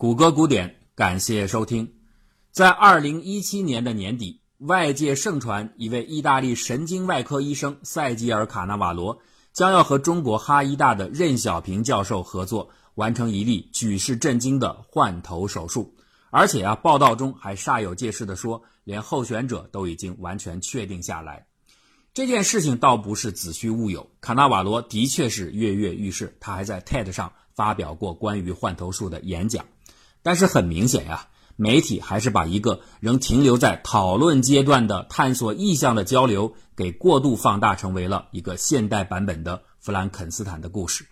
谷歌古典，感谢收听。在二零一七年的年底，外界盛传一位意大利神经外科医生塞吉尔·卡纳瓦罗将要和中国哈医大的任小平教授合作，完成一例举世震惊的换头手术。而且啊，报道中还煞有介事地说，连候选者都已经完全确定下来。这件事情倒不是子虚乌有，卡纳瓦罗的确是跃跃欲试，他还在 TED 上发表过关于换头术的演讲。但是很明显呀，媒体还是把一个仍停留在讨论阶段的探索意向的交流给过度放大，成为了一个现代版本的弗兰肯斯坦的故事。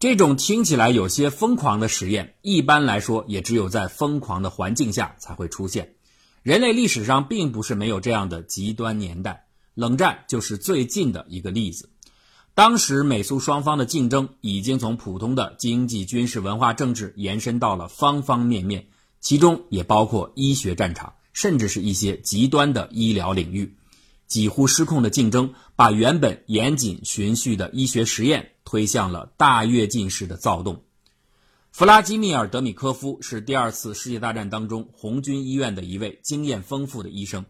这种听起来有些疯狂的实验，一般来说也只有在疯狂的环境下才会出现。人类历史上并不是没有这样的极端年代，冷战就是最近的一个例子。当时美苏双方的竞争已经从普通的经济、军事、文化、政治延伸到了方方面面，其中也包括医学战场，甚至是一些极端的医疗领域。几乎失控的竞争，把原本严谨循序的医学实验推向了大跃进式的躁动。弗拉基米尔·德米科夫是第二次世界大战当中红军医院的一位经验丰富的医生，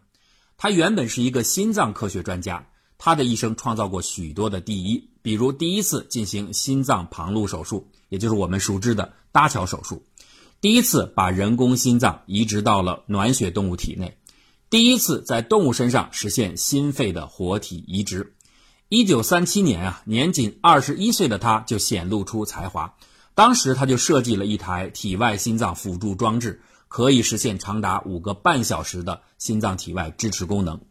他原本是一个心脏科学专家。他的一生创造过许多的第一，比如第一次进行心脏旁路手术，也就是我们熟知的搭桥手术；第一次把人工心脏移植到了暖血动物体内；第一次在动物身上实现心肺的活体移植。一九三七年啊，年仅二十一岁的他就显露出才华，当时他就设计了一台体外心脏辅助装置，可以实现长达五个半小时的心脏体外支持功能。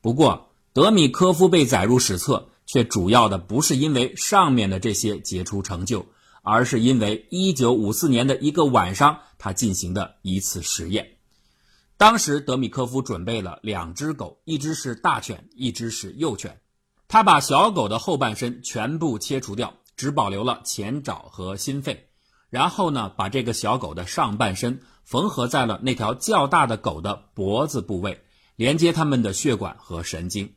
不过，德米科夫被载入史册，却主要的不是因为上面的这些杰出成就，而是因为1954年的一个晚上，他进行的一次实验。当时德米科夫准备了两只狗，一只是大犬，一只是幼犬。他把小狗的后半身全部切除掉，只保留了前爪和心肺，然后呢，把这个小狗的上半身缝合在了那条较大的狗的脖子部位，连接它们的血管和神经。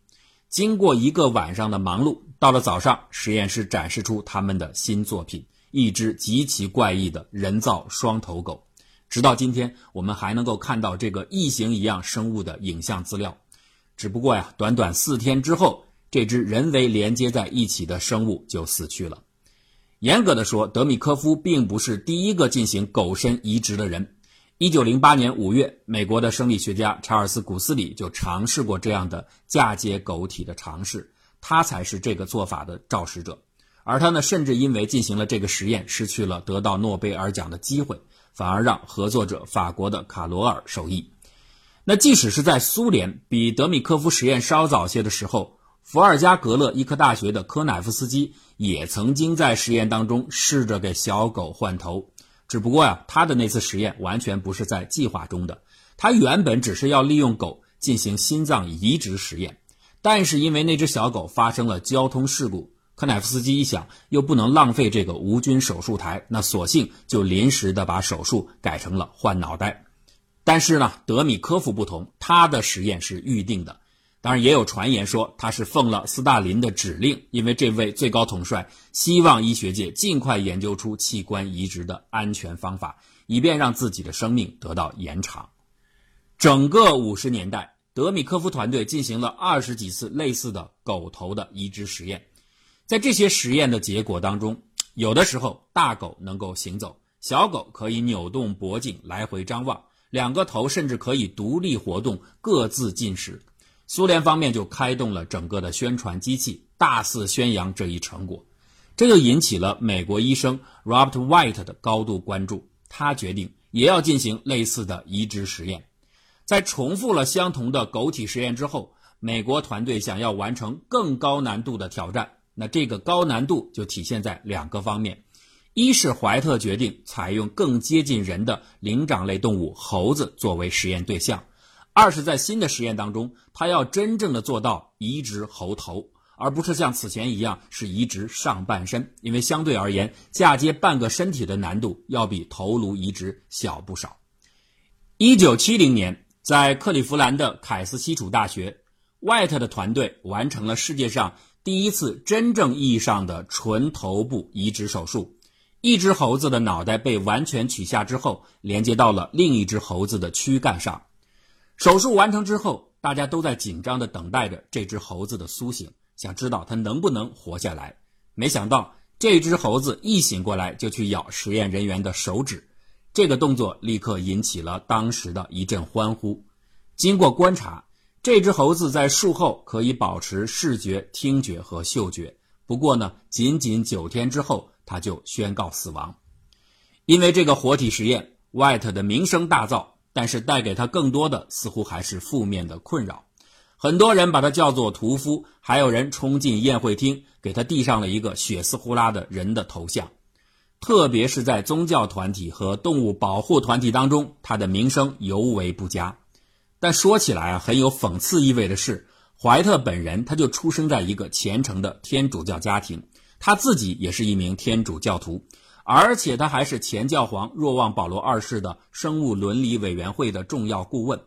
经过一个晚上的忙碌，到了早上，实验室展示出他们的新作品——一只极其怪异的人造双头狗。直到今天，我们还能够看到这个异形一样生物的影像资料。只不过呀，短短四天之后，这只人为连接在一起的生物就死去了。严格的说，德米科夫并不是第一个进行狗身移植的人。一九零八年五月，美国的生理学家查尔斯·古斯里就尝试过这样的嫁接狗体的尝试，他才是这个做法的肇始者。而他呢，甚至因为进行了这个实验，失去了得到诺贝尔奖的机会，反而让合作者法国的卡罗尔受益。那即使是在苏联，比德米科夫实验稍早些的时候，伏尔加格勒医科大学的科乃夫斯基也曾经在实验当中试着给小狗换头。只不过呀，他的那次实验完全不是在计划中的。他原本只是要利用狗进行心脏移植实验，但是因为那只小狗发生了交通事故，科乃夫斯基一想又不能浪费这个无菌手术台，那索性就临时的把手术改成了换脑袋。但是呢，德米科夫不同，他的实验是预定的。当然，也有传言说他是奉了斯大林的指令，因为这位最高统帅希望医学界尽快研究出器官移植的安全方法，以便让自己的生命得到延长。整个五十年代，德米科夫团队进行了二十几次类似的狗头的移植实验，在这些实验的结果当中，有的时候大狗能够行走，小狗可以扭动脖颈来回张望，两个头甚至可以独立活动，各自进食。苏联方面就开动了整个的宣传机器，大肆宣扬这一成果，这就引起了美国医生 Robert White 的高度关注。他决定也要进行类似的移植实验。在重复了相同的狗体实验之后，美国团队想要完成更高难度的挑战。那这个高难度就体现在两个方面：一是怀特决定采用更接近人的灵长类动物猴子作为实验对象。二是，在新的实验当中，他要真正的做到移植猴头，而不是像此前一样是移植上半身，因为相对而言，嫁接半个身体的难度要比头颅移植小不少。一九七零年，在克利夫兰的凯斯基础大学，White 的团队完成了世界上第一次真正意义上的纯头部移植手术。一只猴子的脑袋被完全取下之后，连接到了另一只猴子的躯干上。手术完成之后，大家都在紧张地等待着这只猴子的苏醒，想知道它能不能活下来。没想到，这只猴子一醒过来就去咬实验人员的手指，这个动作立刻引起了当时的一阵欢呼。经过观察，这只猴子在术后可以保持视觉、听觉和嗅觉。不过呢，仅仅九天之后，它就宣告死亡。因为这个活体实验，White 的名声大噪，但是带给他更多的似乎还是负面的困扰。很多人把他叫做屠夫，还有人冲进宴会厅给他递上了一个血丝呼啦的人的头像。特别是在宗教团体和动物保护团体当中，他的名声尤为不佳。但说起来啊，很有讽刺意味的是。怀特本人，他就出生在一个虔诚的天主教家庭，他自己也是一名天主教徒，而且他还是前教皇若望保罗二世的生物伦理委员会的重要顾问。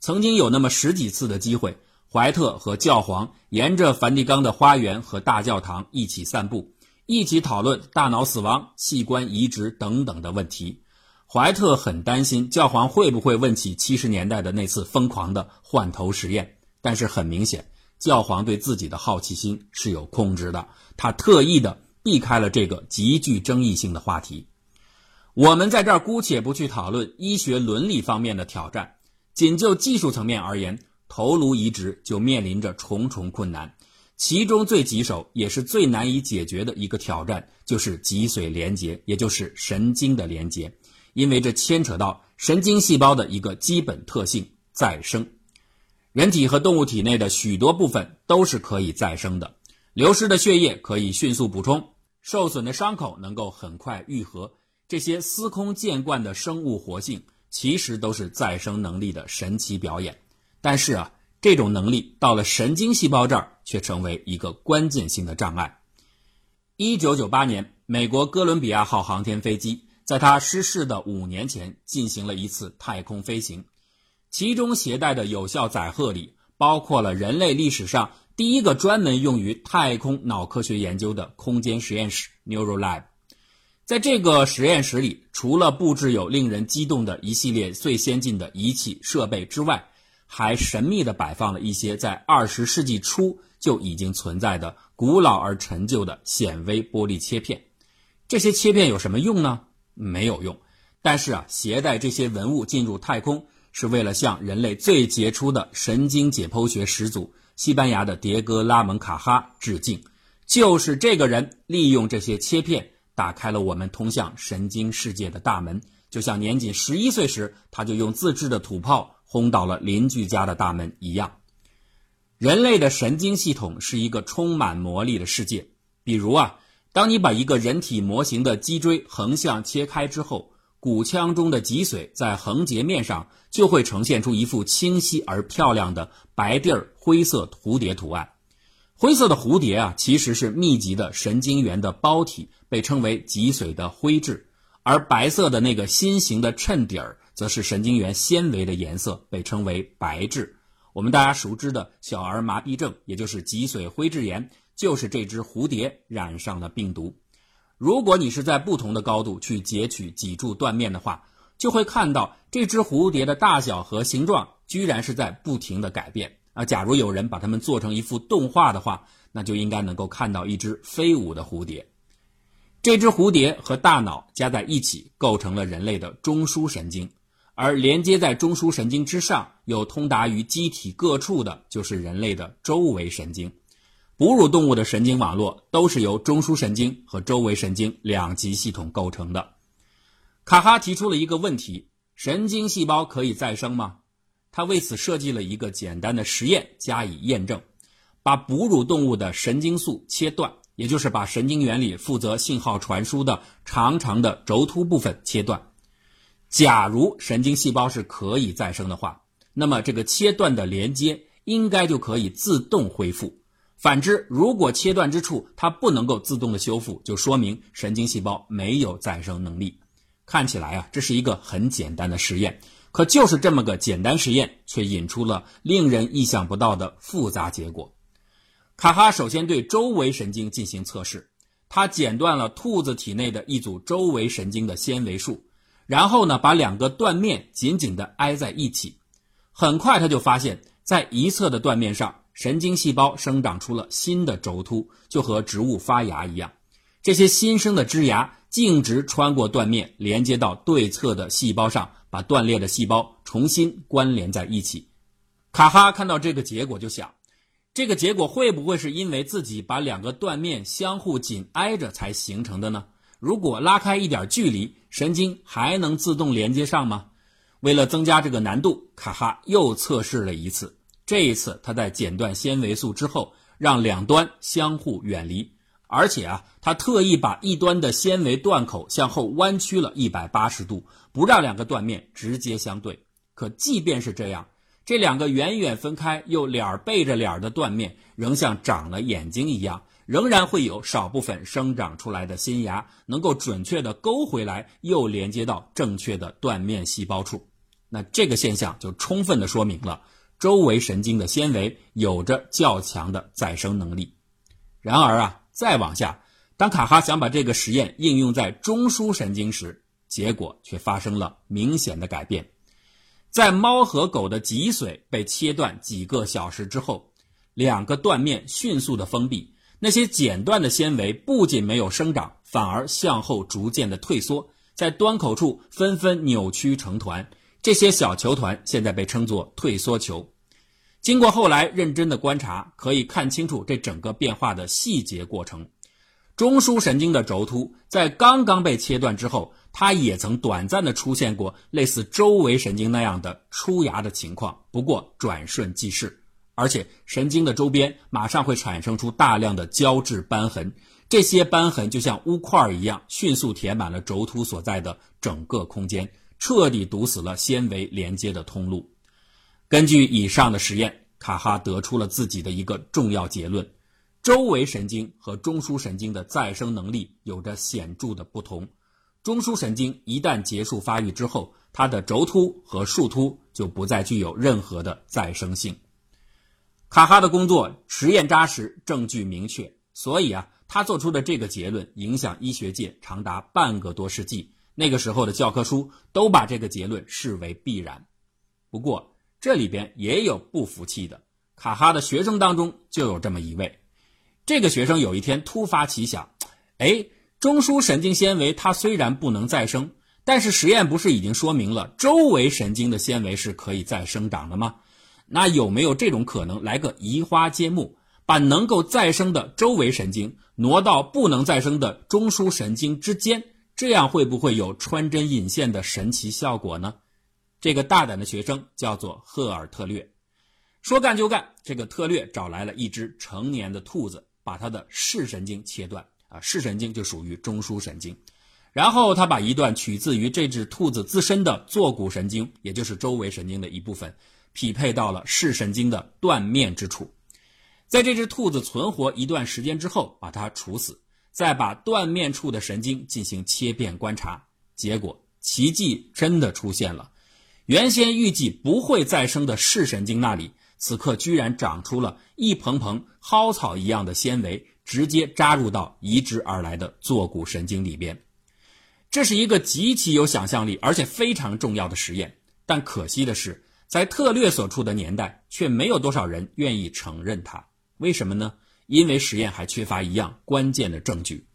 曾经有那么十几次的机会，怀特和教皇沿着梵蒂冈的花园和大教堂一起散步，一起讨论大脑死亡、器官移植等等的问题。怀特很担心教皇会不会问起七十年代的那次疯狂的换头实验。但是很明显，教皇对自己的好奇心是有控制的，他特意的避开了这个极具争议性的话题。我们在这儿姑且不去讨论医学伦理方面的挑战，仅就技术层面而言，头颅移植就面临着重重困难。其中最棘手也是最难以解决的一个挑战，就是脊髓连接，也就是神经的连接，因为这牵扯到神经细胞的一个基本特性——再生。人体和动物体内的许多部分都是可以再生的，流失的血液可以迅速补充，受损的伤口能够很快愈合。这些司空见惯的生物活性，其实都是再生能力的神奇表演。但是啊，这种能力到了神经细胞这儿，却成为一个关键性的障碍。一九九八年，美国哥伦比亚号航天飞机在它失事的五年前进行了一次太空飞行。其中携带的有效载荷里，包括了人类历史上第一个专门用于太空脑科学研究的空间实验室 Neuralab。在这个实验室里，除了布置有令人激动的一系列最先进的仪器设备之外，还神秘地摆放了一些在二十世纪初就已经存在的古老而陈旧的显微玻璃切片。这些切片有什么用呢？没有用。但是啊，携带这些文物进入太空。是为了向人类最杰出的神经解剖学始祖西班牙的迭戈·拉蒙卡哈致敬。就是这个人利用这些切片打开了我们通向神经世界的大门，就像年仅十一岁时他就用自制的土炮轰倒了邻居家的大门一样。人类的神经系统是一个充满魔力的世界。比如啊，当你把一个人体模型的脊椎横向切开之后。骨腔中的脊髓在横截面上就会呈现出一幅清晰而漂亮的白地儿灰色蝴蝶图案。灰色的蝴蝶啊，其实是密集的神经元的包体，被称为脊髓的灰质；而白色的那个心形的衬底儿，则是神经元纤维的颜色，被称为白质。我们大家熟知的小儿麻痹症，也就是脊髓灰质炎，就是这只蝴蝶染上了病毒。如果你是在不同的高度去截取脊柱断面的话，就会看到这只蝴蝶的大小和形状居然是在不停的改变啊！假如有人把它们做成一幅动画的话，那就应该能够看到一只飞舞的蝴蝶。这只蝴蝶和大脑加在一起构成了人类的中枢神经，而连接在中枢神经之上又通达于机体各处的，就是人类的周围神经。哺乳动物的神经网络都是由中枢神经和周围神经两级系统构成的。卡哈提出了一个问题：神经细胞可以再生吗？他为此设计了一个简单的实验加以验证：把哺乳动物的神经素切断，也就是把神经元里负责信号传输的长长的轴突部分切断。假如神经细胞是可以再生的话，那么这个切断的连接应该就可以自动恢复。反之，如果切断之处它不能够自动的修复，就说明神经细胞没有再生能力。看起来啊，这是一个很简单的实验，可就是这么个简单实验，却引出了令人意想不到的复杂结果。卡哈首先对周围神经进行测试，他剪断了兔子体内的一组周围神经的纤维束，然后呢，把两个断面紧紧地挨在一起。很快，他就发现，在一侧的断面上，神经细胞生长出了新的轴突，就和植物发芽一样。这些新生的枝芽径直穿过断面，连接到对侧的细胞上，把断裂的细胞重新关联在一起。卡哈看到这个结果，就想。这个结果会不会是因为自己把两个断面相互紧挨着才形成的呢？如果拉开一点距离，神经还能自动连接上吗？为了增加这个难度，卡哈又测试了一次。这一次，他在剪断纤维素之后，让两端相互远离，而且啊，他特意把一端的纤维断口向后弯曲了一百八十度，不让两个断面直接相对。可即便是这样，这两个远远分开又脸背着脸的断面，仍像长了眼睛一样，仍然会有少部分生长出来的新芽，能够准确地勾回来，又连接到正确的断面细胞处。那这个现象就充分地说明了周围神经的纤维有着较强的再生能力。然而啊，再往下，当卡哈想把这个实验应用在中枢神经时，结果却发生了明显的改变。在猫和狗的脊髓被切断几个小时之后，两个断面迅速的封闭，那些剪断的纤维不仅没有生长，反而向后逐渐的退缩，在端口处纷纷扭曲成团。这些小球团现在被称作退缩球。经过后来认真的观察，可以看清楚这整个变化的细节过程。中枢神经的轴突在刚刚被切断之后。它也曾短暂的出现过类似周围神经那样的出芽的情况，不过转瞬即逝，而且神经的周边马上会产生出大量的胶质斑痕，这些斑痕就像污块一样，迅速填满了轴突所在的整个空间，彻底堵死了纤维连接的通路。根据以上的实验，卡哈得出了自己的一个重要结论：周围神经和中枢神经的再生能力有着显著的不同。中枢神经一旦结束发育之后，它的轴突和树突就不再具有任何的再生性。卡哈的工作实验扎实，证据明确，所以啊，他做出的这个结论影响医学界长达半个多世纪。那个时候的教科书都把这个结论视为必然。不过这里边也有不服气的，卡哈的学生当中就有这么一位。这个学生有一天突发奇想，哎。中枢神经纤维它虽然不能再生，但是实验不是已经说明了周围神经的纤维是可以再生长的吗？那有没有这种可能来个移花接木，把能够再生的周围神经挪到不能再生的中枢神经之间？这样会不会有穿针引线的神奇效果呢？这个大胆的学生叫做赫尔特略，说干就干，这个特略找来了一只成年的兔子，把它的视神经切断。啊，视神经就属于中枢神经，然后他把一段取自于这只兔子自身的坐骨神经，也就是周围神经的一部分，匹配到了视神经的断面之处，在这只兔子存活一段时间之后，把它处死，再把断面处的神经进行切片观察，结果奇迹真的出现了，原先预计不会再生的视神经那里，此刻居然长出了一蓬蓬蒿草一样的纤维。直接扎入到移植而来的坐骨神经里边，这是一个极其有想象力而且非常重要的实验。但可惜的是，在特略所处的年代，却没有多少人愿意承认它。为什么呢？因为实验还缺乏一样关键的证据。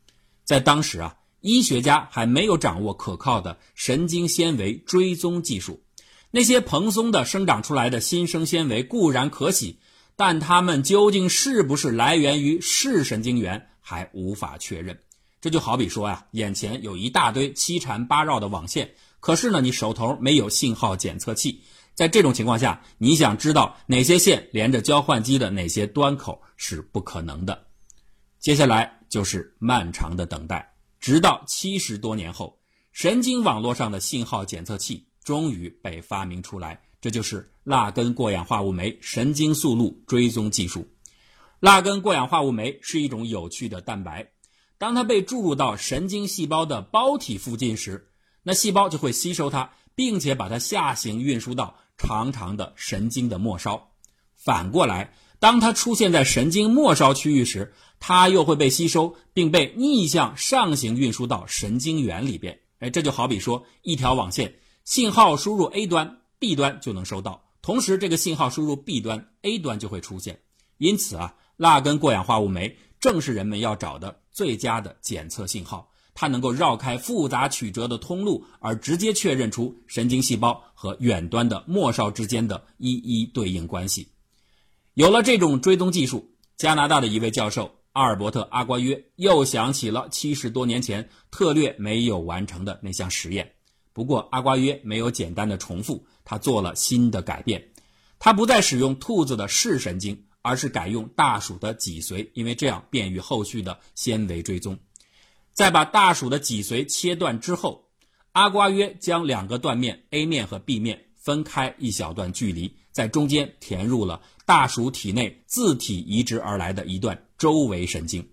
在当时啊，医学家还没有掌握可靠的神经纤维追踪技术。那些蓬松的生长出来的新生纤维固然可喜。但它们究竟是不是来源于视神经元，还无法确认。这就好比说呀，眼前有一大堆七缠八绕的网线，可是呢，你手头没有信号检测器。在这种情况下，你想知道哪些线连着交换机的哪些端口是不可能的。接下来就是漫长的等待，直到七十多年后，神经网络上的信号检测器终于被发明出来。这就是蜡根过氧化物酶神经速路追踪技术。蜡根过氧化物酶是一种有趣的蛋白，当它被注入到神经细胞的胞体附近时，那细胞就会吸收它，并且把它下行运输到长长的神经的末梢。反过来，当它出现在神经末梢区域时，它又会被吸收，并被逆向上行运输到神经元里边。哎，这就好比说一条网线，信号输入 A 端，B 端就能收到，同时这个信号输入 B 端，A 端就会出现。因此啊，蜡根过氧化物酶正是人们要找的最佳的检测信号。它能够绕开复杂曲折的通路，而直接确认出神经细胞和远端的末梢之间的一一对应关系。有了这种追踪技术，加拿大的一位教授阿尔伯特·阿瓜约又想起了七十多年前特略没有完成的那项实验。不过，阿瓜约没有简单的重复，他做了新的改变。他不再使用兔子的视神经，而是改用大鼠的脊髓，因为这样便于后续的纤维追踪。在把大鼠的脊髓切断之后，阿瓜约将两个断面 A 面和 B 面分开一小段距离，在中间填入了大鼠体内自体移植而来的一段周围神经。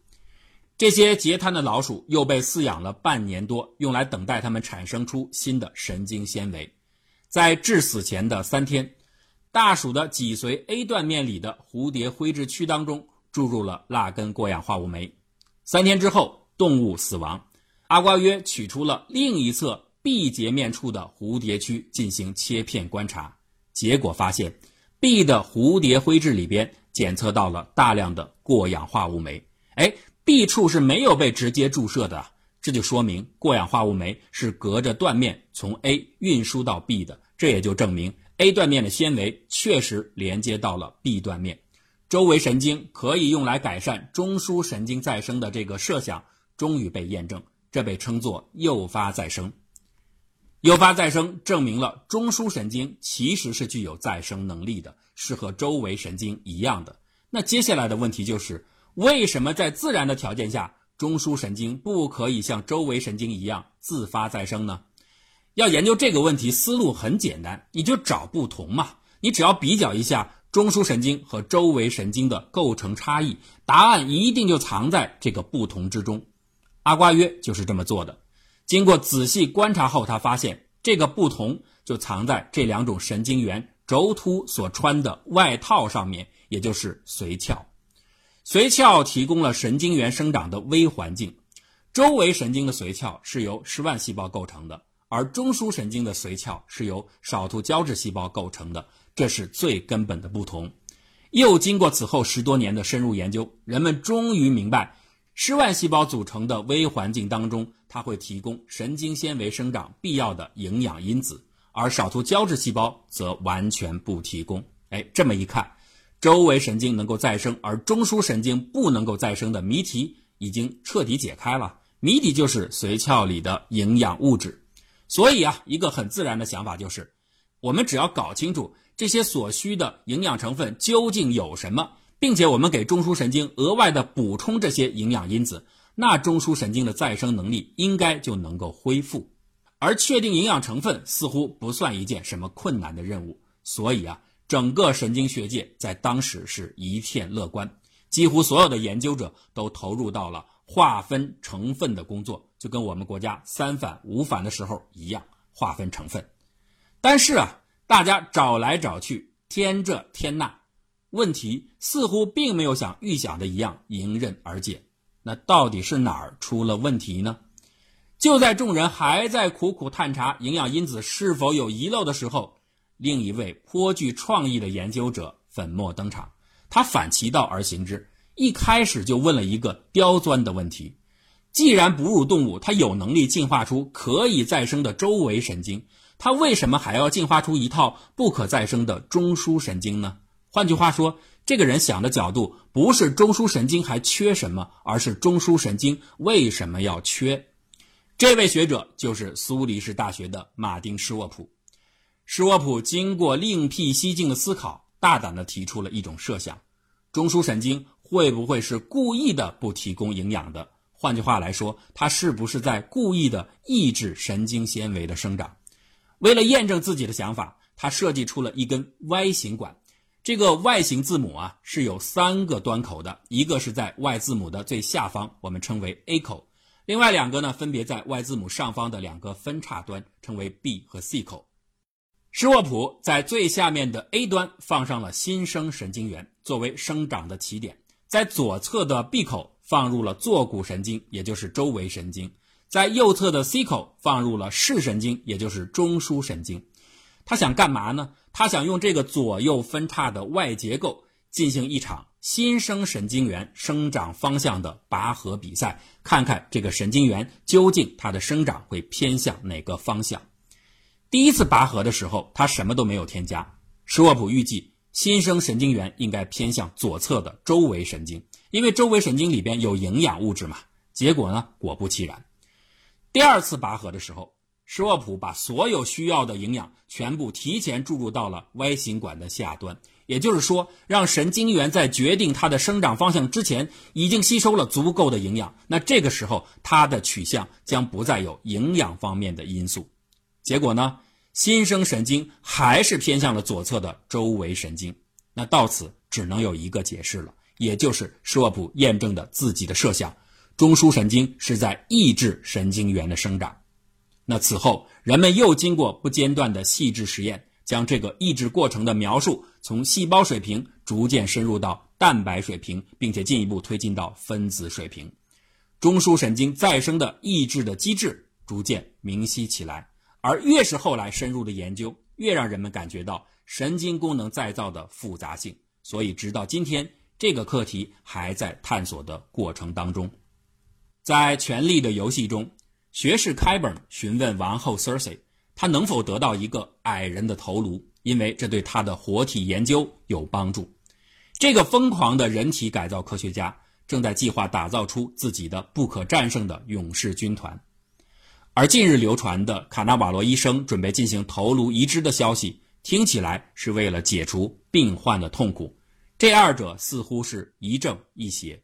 这些截瘫的老鼠又被饲养了半年多，用来等待它们产生出新的神经纤维。在致死前的三天，大鼠的脊髓 A 断面里的蝴蝶灰质区当中注入了蜡根过氧化物酶。三天之后。动物死亡，阿瓜约取出了另一侧 B 截面处的蝴蝶区进行切片观察，结果发现 B 的蝴蝶灰质里边检测到了大量的过氧化物酶。哎，B 处是没有被直接注射的，这就说明过氧化物酶是隔着断面从 A 运输到 B 的，这也就证明 A 断面的纤维确实连接到了 B 断面，周围神经可以用来改善中枢神经再生的这个设想。终于被验证，这被称作诱发再生。诱发再生证明了中枢神经其实是具有再生能力的，是和周围神经一样的。那接下来的问题就是，为什么在自然的条件下，中枢神经不可以像周围神经一样自发再生呢？要研究这个问题，思路很简单，你就找不同嘛。你只要比较一下中枢神经和周围神经的构成差异，答案一定就藏在这个不同之中。阿瓜约就是这么做的。经过仔细观察后，他发现这个不同就藏在这两种神经元轴突所穿的外套上面，也就是髓鞘。髓鞘提供了神经元生长的微环境。周围神经的髓鞘是由十万细胞构成的，而中枢神经的髓鞘是由少突胶质细胞构成的，这是最根本的不同。又经过此后十多年的深入研究，人们终于明白。十万细胞组成的微环境当中，它会提供神经纤维生长必要的营养因子，而少突胶质细胞则完全不提供。哎，这么一看，周围神经能够再生，而中枢神经不能够再生的谜题已经彻底解开了。谜底就是髓鞘里的营养物质。所以啊，一个很自然的想法就是，我们只要搞清楚这些所需的营养成分究竟有什么。并且我们给中枢神经额外的补充这些营养因子，那中枢神经的再生能力应该就能够恢复。而确定营养成分似乎不算一件什么困难的任务，所以啊，整个神经学界在当时是一片乐观，几乎所有的研究者都投入到了划分成分的工作，就跟我们国家三反五反的时候一样，划分成分。但是啊，大家找来找去，添这添那。问题似乎并没有像预想的一样迎刃而解，那到底是哪儿出了问题呢？就在众人还在苦苦探查营养因子是否有遗漏的时候，另一位颇具创意的研究者粉墨登场。他反其道而行之，一开始就问了一个刁钻的问题：既然哺乳动物它有能力进化出可以再生的周围神经，它为什么还要进化出一套不可再生的中枢神经呢？换句话说，这个人想的角度不是中枢神经还缺什么，而是中枢神经为什么要缺？这位学者就是苏黎世大学的马丁施沃普。施沃普经过另辟蹊径的思考，大胆地提出了一种设想：中枢神经会不会是故意的不提供营养的？换句话来说，它是不是在故意的抑制神经纤维的生长？为了验证自己的想法，他设计出了一根 Y 型管。这个 Y 型字母啊是有三个端口的，一个是在 Y 字母的最下方，我们称为 A 口；另外两个呢分别在 Y 字母上方的两个分叉端，称为 B 和 C 口。施沃普在最下面的 A 端放上了新生神经元作为生长的起点，在左侧的 B 口放入了坐骨神经，也就是周围神经，在右侧的 C 口放入了视神经，也就是中枢神经。他想干嘛呢？他想用这个左右分叉的外结构进行一场新生神经元生长方向的拔河比赛，看看这个神经元究竟它的生长会偏向哪个方向。第一次拔河的时候，他什么都没有添加。施沃普预计新生神经元应该偏向左侧的周围神经，因为周围神经里边有营养物质嘛。结果呢，果不其然。第二次拔河的时候，施沃普把所有需要的营养全部提前注入到了 Y 型管的下端，也就是说，让神经元在决定它的生长方向之前，已经吸收了足够的营养。那这个时候，它的取向将不再有营养方面的因素。结果呢？新生神经还是偏向了左侧的周围神经。那到此只能有一个解释了，也就是施沃普验证的自己的设想：中枢神经是在抑制神经元的生长。那此后，人们又经过不间断的细致实验，将这个抑制过程的描述从细胞水平逐渐深入到蛋白水平，并且进一步推进到分子水平。中枢神经再生的抑制的机制逐渐明晰起来。而越是后来深入的研究，越让人们感觉到神经功能再造的复杂性。所以，直到今天，这个课题还在探索的过程当中。在《权力的游戏》中，学士开本询问王后 Cersei，他能否得到一个矮人的头颅，因为这对他的活体研究有帮助。这个疯狂的人体改造科学家正在计划打造出自己的不可战胜的勇士军团。而近日流传的卡纳瓦罗医生准备进行头颅移植的消息，听起来是为了解除病患的痛苦。这二者似乎是一正一邪，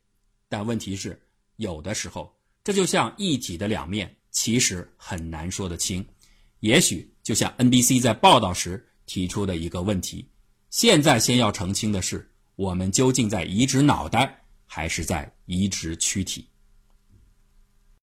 但问题是，有的时候这就像一体的两面，其实很难说得清。也许就像 NBC 在报道时提出的一个问题：现在先要澄清的是，我们究竟在移植脑袋，还是在移植躯体？